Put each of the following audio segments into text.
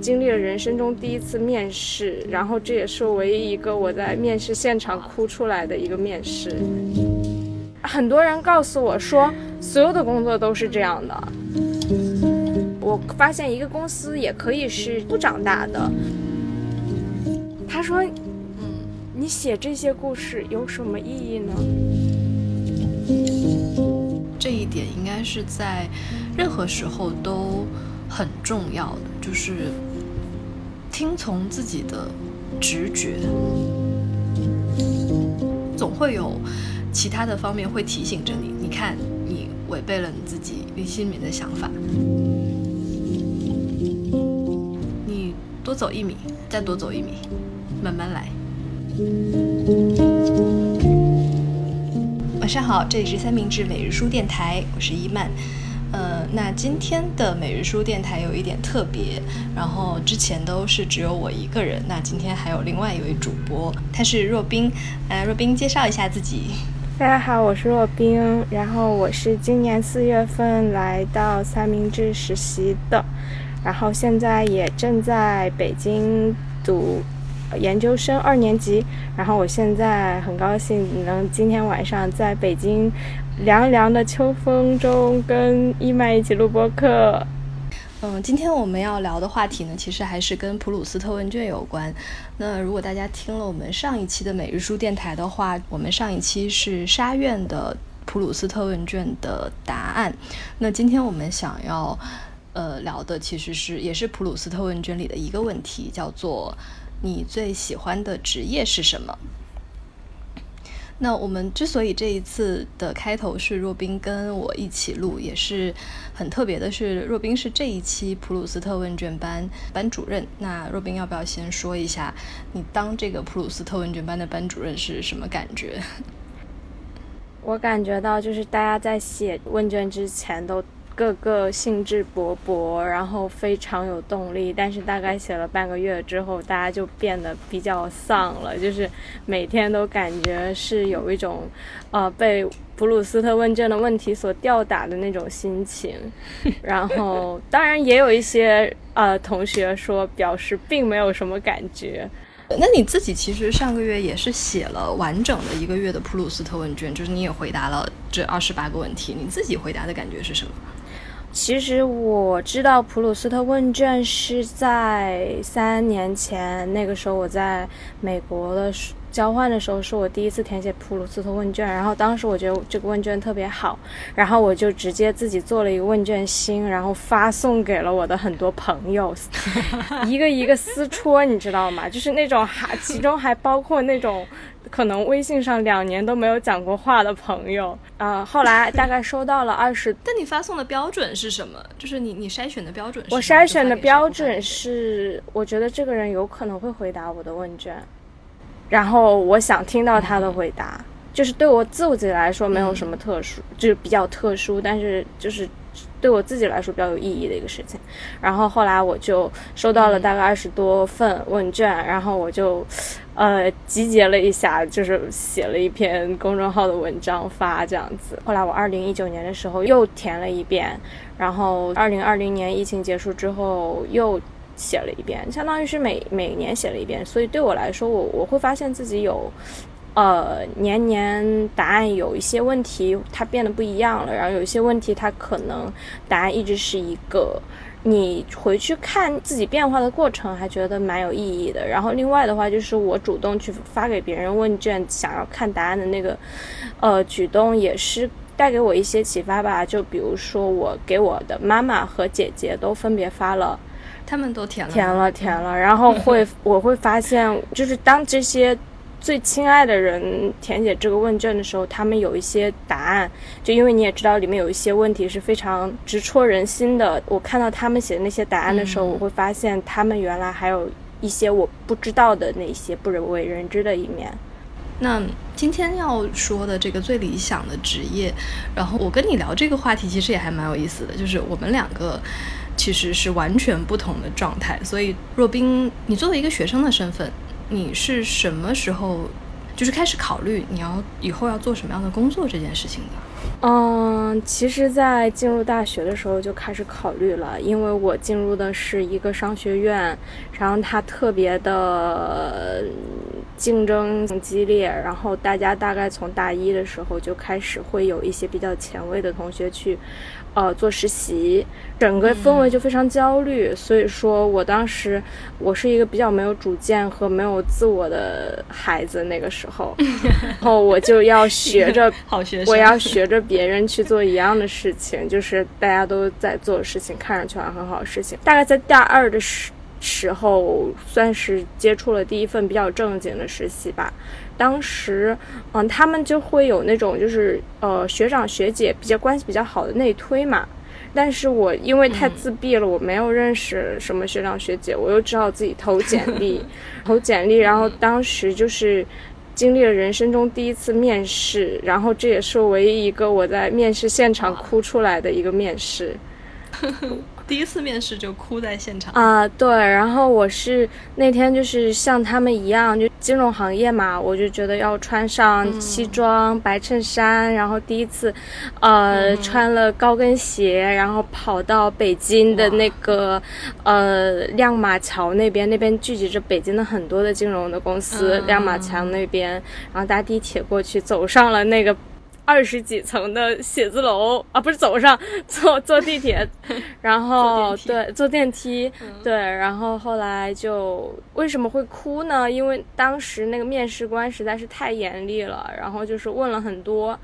经历了人生中第一次面试，然后这也是唯一一个我在面试现场哭出来的一个面试。很多人告诉我说，所有的工作都是这样的。我发现一个公司也可以是不长大的。他说：“嗯，你写这些故事有什么意义呢？”这一点应该是在任何时候都很重要的，就是听从自己的直觉。总会有其他的方面会提醒着你，你看，你违背了你自己内心里面的想法。你多走一米，再多走一米，慢慢来。晚上好，这里是三明治每日书电台，我是伊曼。那今天的每日书电台有一点特别，然后之前都是只有我一个人，那今天还有另外一位主播，他是若冰。呃，若冰介绍一下自己。大家好，我是若冰，然后我是今年四月份来到三明治实习的，然后现在也正在北京读研究生二年级，然后我现在很高兴能今天晚上在北京。凉凉的秋风中，跟伊麦一起录播课。嗯，今天我们要聊的话题呢，其实还是跟普鲁斯特问卷有关。那如果大家听了我们上一期的每日书电台的话，我们上一期是沙院的普鲁斯特问卷的答案。那今天我们想要呃聊的，其实是也是普鲁斯特问卷里的一个问题，叫做你最喜欢的职业是什么？那我们之所以这一次的开头是若冰跟我一起录，也是很特别的。是若冰是这一期普鲁斯特问卷班班主任。那若冰要不要先说一下，你当这个普鲁斯特问卷班的班主任是什么感觉？我感觉到就是大家在写问卷之前都。个个兴致勃勃，然后非常有动力，但是大概写了半个月之后，大家就变得比较丧了，就是每天都感觉是有一种，呃，被普鲁斯特问卷的问题所吊打的那种心情。然后，当然也有一些呃同学说表示并没有什么感觉。那你自己其实上个月也是写了完整的一个月的普鲁斯特问卷，就是你也回答了这二十八个问题，你自己回答的感觉是什么？其实我知道普鲁斯特问卷是在三年前，那个时候我在美国的时交换的时候，是我第一次填写普鲁斯特问卷。然后当时我觉得这个问卷特别好，然后我就直接自己做了一个问卷星，然后发送给了我的很多朋友，一个一个撕戳，你知道吗？就是那种还其中还包括那种。可能微信上两年都没有讲过话的朋友，啊，后来大概收到了二十。但你发送的标准是什么？就是你你筛选的标准？我筛选的标准是，我觉得这个人有可能会回答我的问卷，然后我想听到他的回答，就是对我自己来说没有什么特殊，就是比较特殊，但是就是。对我自己来说比较有意义的一个事情，然后后来我就收到了大概二十多份问卷，然后我就，呃，集结了一下，就是写了一篇公众号的文章发这样子。后来我二零一九年的时候又填了一遍，然后二零二零年疫情结束之后又写了一遍，相当于是每每年写了一遍。所以对我来说，我我会发现自己有。呃，年年答案有一些问题，它变得不一样了。然后有一些问题，它可能答案一直是一个。你回去看自己变化的过程，还觉得蛮有意义的。然后另外的话，就是我主动去发给别人问卷，想要看答案的那个，呃，举动也是带给我一些启发吧。就比如说，我给我的妈妈和姐姐都分别发了，他们都填了，填了，填了。然后会，我会发现，就是当这些。最亲爱的人填写这个问卷的时候，他们有一些答案，就因为你也知道里面有一些问题是非常直戳人心的。我看到他们写的那些答案的时候，我会发现他们原来还有一些我不知道的那些不人为人知的一面。那今天要说的这个最理想的职业，然后我跟你聊这个话题，其实也还蛮有意思的，就是我们两个其实是完全不同的状态。所以若冰，你作为一个学生的身份。你是什么时候就是开始考虑你要以后要做什么样的工作这件事情的？嗯，其实，在进入大学的时候就开始考虑了，因为我进入的是一个商学院，然后它特别的竞争激烈，然后大家大概从大一的时候就开始会有一些比较前卫的同学去。呃，做实习，整个氛围就非常焦虑。所以说我当时，我是一个比较没有主见和没有自我的孩子。那个时候，然后我就要学着，我要学着别人去做一样的事情，就是大家都在做的事情，看上去好像很好的事情。大概在大二的时时候，算是接触了第一份比较正经的实习吧。当时，嗯，他们就会有那种就是呃学长学姐比较关系比较好的内推嘛，但是我因为太自闭了，我没有认识什么学长学姐，我又只好自己投简历，投简历，然后当时就是经历了人生中第一次面试，然后这也是唯一一个我在面试现场哭出来的一个面试。第一次面试就哭在现场啊！对，然后我是那天就是像他们一样，就金融行业嘛，我就觉得要穿上西装、白衬衫，然后第一次，呃，穿了高跟鞋，然后跑到北京的那个呃亮马桥那边，那边聚集着北京的很多的金融的公司，亮马桥那边，然后搭地铁过去，走上了那个。二十几层的写字楼啊，不是走上坐坐地铁，然后对坐电梯，对，然后后来就为什么会哭呢？因为当时那个面试官实在是太严厉了，然后就是问了很多，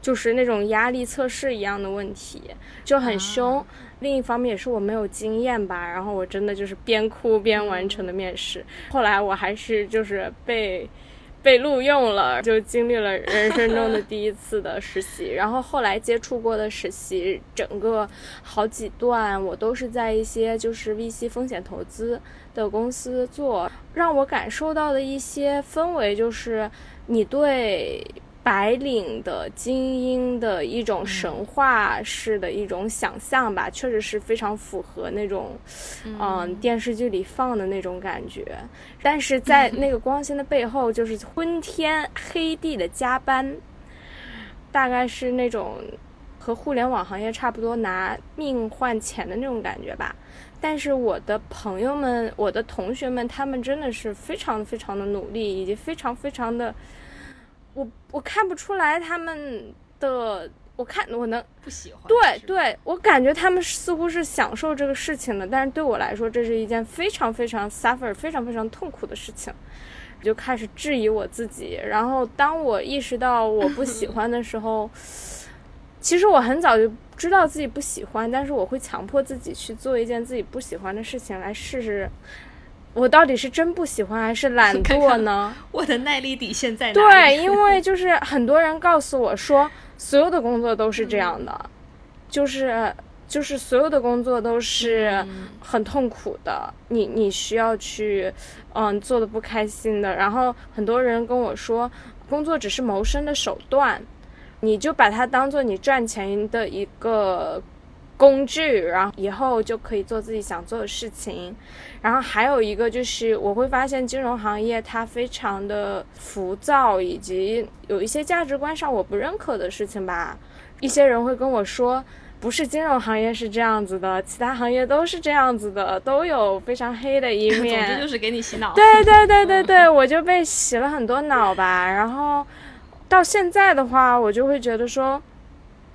就是那种压力测试一样的问题，就很凶。另一方面也是我没有经验吧，然后我真的就是边哭边完成的面试。后来我还是就是被。被录用了，就经历了人生中的第一次的实习，然后后来接触过的实习，整个好几段我都是在一些就是 VC 风险投资的公司做，让我感受到的一些氛围就是你对。白领的精英的一种神话式的一种想象吧，确实是非常符合那种，嗯，电视剧里放的那种感觉。但是在那个光鲜的背后，就是昏天黑地的加班，大概是那种和互联网行业差不多拿命换钱的那种感觉吧。但是我的朋友们、我的同学们，他们真的是非常非常的努力，以及非常非常的。我我看不出来他们的，我看我能不喜欢。对对，我感觉他们似乎是享受这个事情的，但是对我来说，这是一件非常非常 suffer、非常非常痛苦的事情。我就开始质疑我自己，然后当我意识到我不喜欢的时候，其实我很早就知道自己不喜欢，但是我会强迫自己去做一件自己不喜欢的事情来试试。我到底是真不喜欢还是懒惰呢？我的耐力底线在哪？对，因为就是很多人告诉我说，所有的工作都是这样的，就是就是所有的工作都是很痛苦的，你你需要去嗯做的不开心的。然后很多人跟我说，工作只是谋生的手段，你就把它当做你赚钱的一个。工具，然后以后就可以做自己想做的事情。然后还有一个就是，我会发现金融行业它非常的浮躁，以及有一些价值观上我不认可的事情吧。一些人会跟我说，不是金融行业是这样子的，其他行业都是这样子的，都有非常黑的一面。总之就是给你洗脑。对对对对对，我就被洗了很多脑吧。然后到现在的话，我就会觉得说，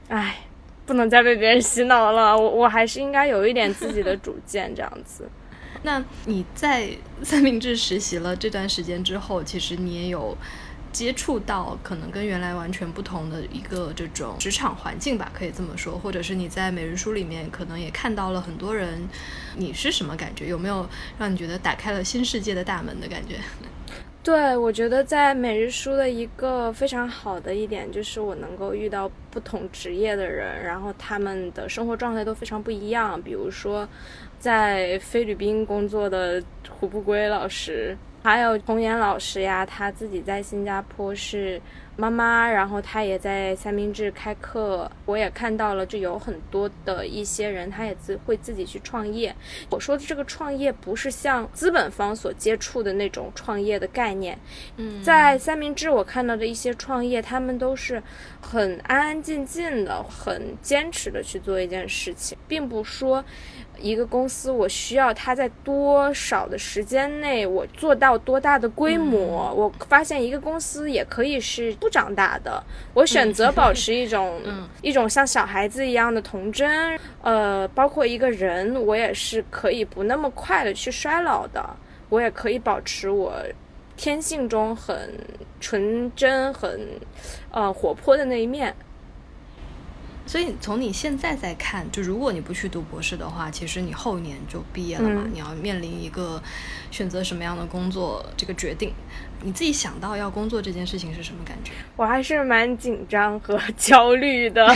唉。不能再被别人洗脑了，我我还是应该有一点自己的主见，这样子。那你在三明治实习了这段时间之后，其实你也有接触到可能跟原来完全不同的一个这种职场环境吧，可以这么说，或者是你在每日书里面可能也看到了很多人，你是什么感觉？有没有让你觉得打开了新世界的大门的感觉？对，我觉得在每日书的一个非常好的一点就是我能够遇到不同职业的人，然后他们的生活状态都非常不一样。比如说，在菲律宾工作的胡不归老师，还有童岩老师呀，他自己在新加坡是妈妈，然后他也在三明治开课，我也看到了，就有很多的一些人，他也自会自己去创业。我说的这个创业，不是像资本方所接触的那种创业的概念。嗯，在三明治我看到的一些创业，他们都是很安安静静的，很坚持的去做一件事情，并不说。一个公司，我需要它在多少的时间内，我做到多大的规模？我发现一个公司也可以是不长大的。我选择保持一种 一种像小孩子一样的童真。呃，包括一个人，我也是可以不那么快的去衰老的。我也可以保持我天性中很纯真、很呃活泼的那一面。所以从你现在在看，就如果你不去读博士的话，其实你后年就毕业了嘛，你要面临一个选择什么样的工作这个决定。你自己想到要工作这件事情是什么感觉？我还是蛮紧张和焦虑的，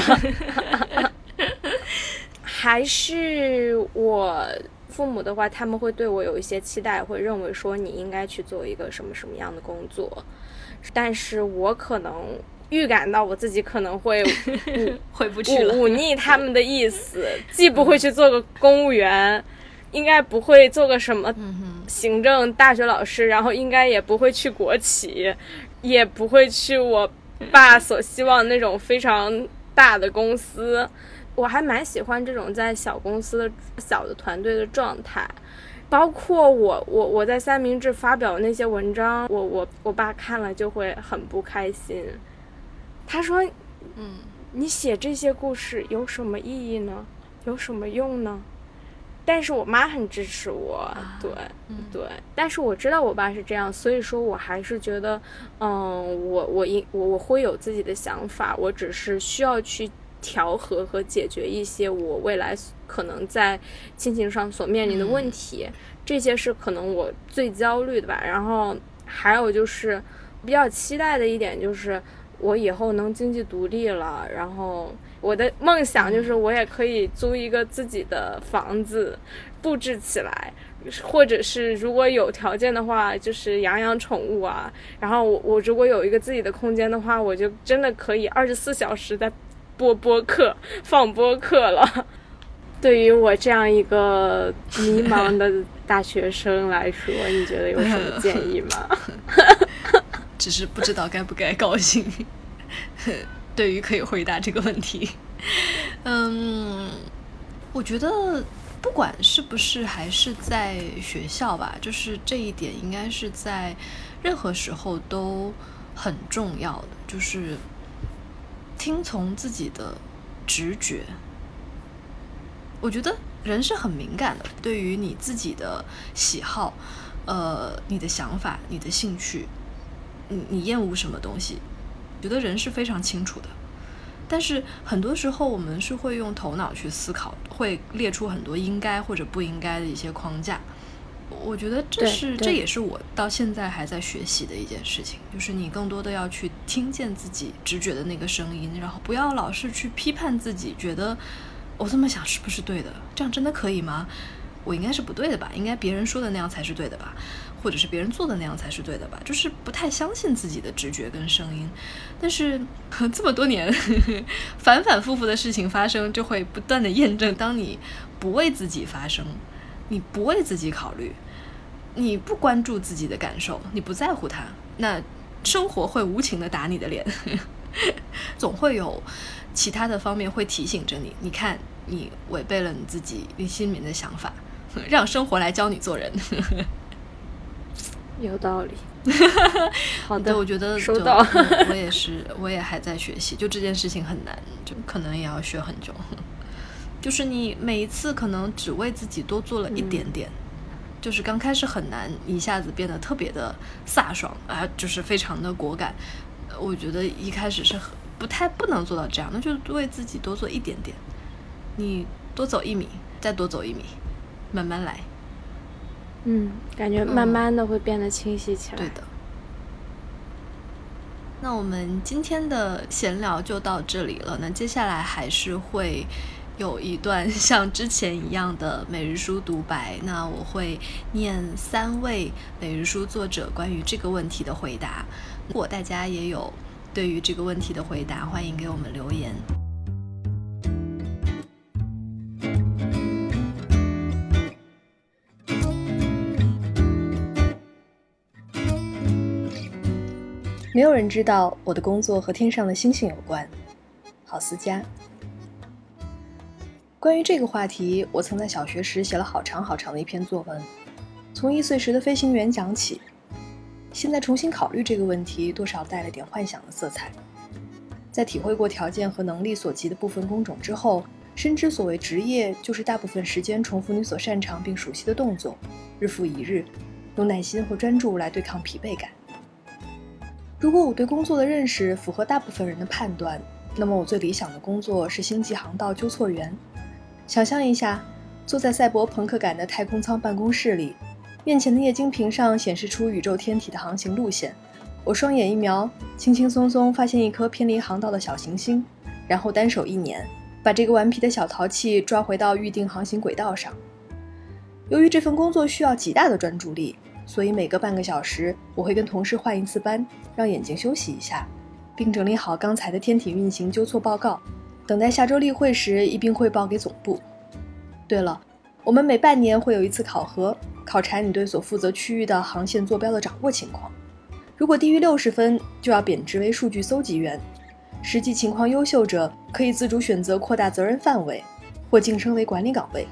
还是我父母的话，他们会对我有一些期待，会认为说你应该去做一个什么什么样的工作，但是我可能。预感到我自己可能会 回不去了，忤逆他们的意思，既不会去做个公务员，应该不会做个什么行政大学老师，然后应该也不会去国企，也不会去我爸所希望那种非常大的公司。我还蛮喜欢这种在小公司的小的团队的状态，包括我我我在三明治发表那些文章，我我我爸看了就会很不开心。他说：“嗯，你写这些故事有什么意义呢？有什么用呢？”但是我妈很支持我，对，对。但是我知道我爸是这样，所以说我还是觉得，嗯，我我应我我会有自己的想法，我只是需要去调和和解决一些我未来可能在亲情上所面临的问题，这些是可能我最焦虑的吧。然后还有就是比较期待的一点就是。我以后能经济独立了，然后我的梦想就是我也可以租一个自己的房子，布置起来，或者是如果有条件的话，就是养养宠物啊。然后我我如果有一个自己的空间的话，我就真的可以二十四小时在播播客、放播客了。对于我这样一个迷茫的大学生来说，你觉得有什么建议吗？只是不知道该不该高兴。对于可以回答这个问题，嗯，我觉得不管是不是还是在学校吧，就是这一点应该是在任何时候都很重要的，就是听从自己的直觉。我觉得人是很敏感的，对于你自己的喜好，呃，你的想法，你的兴趣。你你厌恶什么东西？觉得人是非常清楚的，但是很多时候我们是会用头脑去思考，会列出很多应该或者不应该的一些框架。我觉得这是这也是我到现在还在学习的一件事情，就是你更多的要去听见自己直觉的那个声音，然后不要老是去批判自己，觉得我这么想是不是对的？这样真的可以吗？我应该是不对的吧？应该别人说的那样才是对的吧？或者是别人做的那样才是对的吧？就是不太相信自己的直觉跟声音。但是 这么多年 反反复复的事情发生，就会不断的验证：当你不为自己发声，你不为自己考虑，你不关注自己的感受，你不在乎它，那生活会无情的打你的脸。总会有其他的方面会提醒着你：你看，你违背了你自己你心里面的想法。让生活来教你做人，有道理。好的，我觉得收到。我也是，我也还在学习。就这件事情很难，就可能也要学很久。就是你每一次可能只为自己多做了一点点，就是刚开始很难一下子变得特别的飒爽啊，就是非常的果敢。我觉得一开始是不太不能做到这样，那就为自己多做一点点。你多走一米，再多走一米。慢慢来，嗯，感觉慢慢的会变得清晰起来。对的。那我们今天的闲聊就到这里了。那接下来还是会有一段像之前一样的每日书独白。那我会念三位每日书作者关于这个问题的回答。如果大家也有对于这个问题的回答，欢迎给我们留言。没有人知道我的工作和天上的星星有关。郝思嘉。关于这个话题，我曾在小学时写了好长好长的一篇作文，从一岁时的飞行员讲起。现在重新考虑这个问题，多少带了点幻想的色彩。在体会过条件和能力所及的部分工种之后，深知所谓职业就是大部分时间重复你所擅长并熟悉的动作，日复一日，用耐心和专注来对抗疲惫感。如果我对工作的认识符合大部分人的判断，那么我最理想的工作是星际航道纠错员。想象一下，坐在赛博朋克感的太空舱办公室里，面前的液晶屏上显示出宇宙天体的航行路线。我双眼一瞄，轻轻松松发现一颗偏离航道的小行星，然后单手一捻，把这个顽皮的小淘气抓回到预定航行轨道上。由于这份工作需要极大的专注力。所以每隔半个小时，我会跟同事换一次班，让眼睛休息一下，并整理好刚才的天体运行纠错报告，等待下周例会时一并汇报给总部。对了，我们每半年会有一次考核，考察你对所负责区域的航线坐标的掌握情况。如果低于六十分，就要贬值为数据搜集员；实际情况优秀者可以自主选择扩大责任范围，或晋升为管理岗位。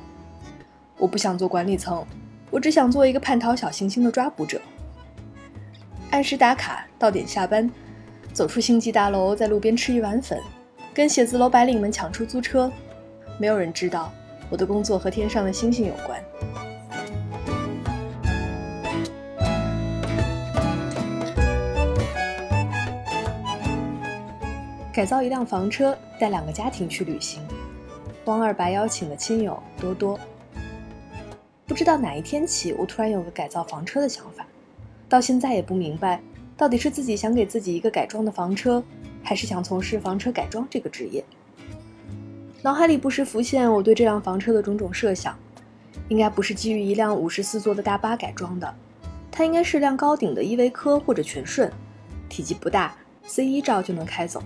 我不想做管理层。我只想做一个叛逃小行星的抓捕者，按时打卡，到点下班，走出星际大楼，在路边吃一碗粉，跟写字楼白领们抢出租车。没有人知道我的工作和天上的星星有关。改造一辆房车，带两个家庭去旅行。汪二白邀请了亲友多多。不知道哪一天起，我突然有个改造房车的想法，到现在也不明白，到底是自己想给自己一个改装的房车，还是想从事房车改装这个职业。脑海里不时浮现我对这辆房车的种种设想，应该不是基于一辆五十四座的大巴改装的，它应该是辆高顶的依维柯或者全顺，体积不大，C 一照就能开走，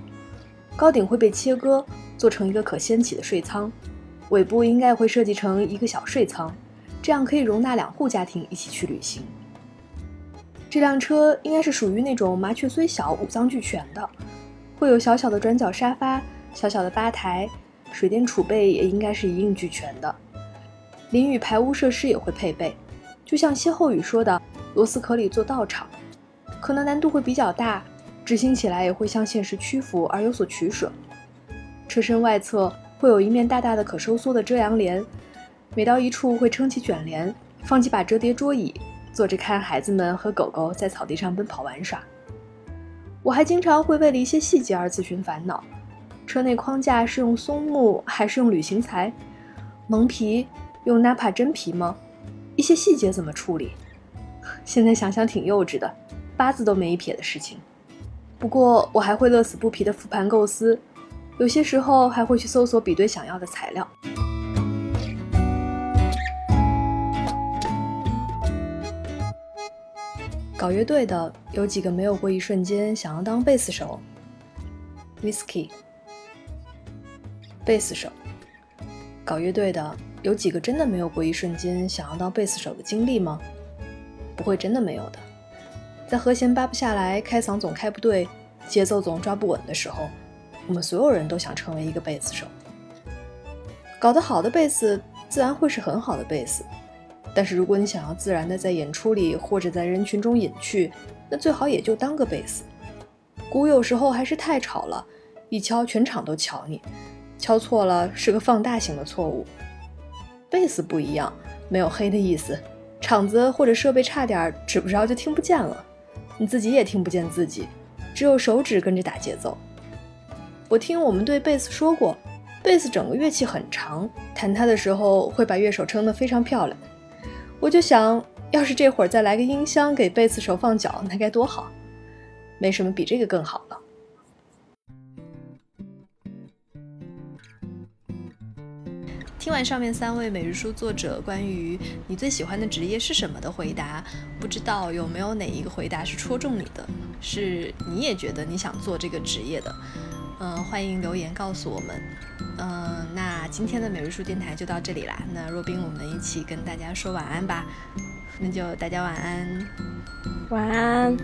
高顶会被切割做成一个可掀起的睡舱，尾部应该会设计成一个小睡舱。这样可以容纳两户家庭一起去旅行。这辆车应该是属于那种麻雀虽小五脏俱全的，会有小小的转角沙发、小小的吧台，水电储备也应该是一应俱全的。淋雨排污设施也会配备，就像歇后语说的“螺丝壳里做道场”，可能难度会比较大，执行起来也会向现实屈服而有所取舍。车身外侧会有一面大大的可收缩的遮阳帘。每到一处会撑起卷帘，放几把折叠桌椅，坐着看孩子们和狗狗在草地上奔跑玩耍。我还经常会为了一些细节而自寻烦恼：车内框架是用松木还是用铝型材？蒙皮用 Napa 真皮吗？一些细节怎么处理？现在想想挺幼稚的，八字都没一撇的事情。不过我还会乐此不疲地复盘构思，有些时候还会去搜索比对想要的材料。搞乐队的有几个没有过一瞬间想要当贝斯手？Whiskey，。贝斯手。搞乐队的有几个真的没有过一瞬间想要当贝斯手的经历吗？不会真的没有的。在和弦扒不下来、开嗓总开不对、节奏总抓不稳的时候，我们所有人都想成为一个贝斯手。搞得好的贝斯自然会是很好的贝斯。但是如果你想要自然的在演出里或者在人群中隐去，那最好也就当个贝斯。鼓有时候还是太吵了，一敲全场都瞧你，敲错了是个放大型的错误。贝斯不一样，没有黑的意思，场子或者设备差点，指不着就听不见了，你自己也听不见自己，只有手指跟着打节奏。我听我们对贝斯说过，贝斯整个乐器很长，弹它的时候会把乐手撑得非常漂亮。我就想，要是这会儿再来个音箱给贝斯手放脚，那该多好！没什么比这个更好了。听完上面三位每日书作者关于你最喜欢的职业是什么的回答，不知道有没有哪一个回答是戳中你的，是你也觉得你想做这个职业的？嗯，欢迎留言告诉我们。嗯，那今天的每日书电台就到这里啦。那若冰，我们一起跟大家说晚安吧。那就大家晚安，晚安。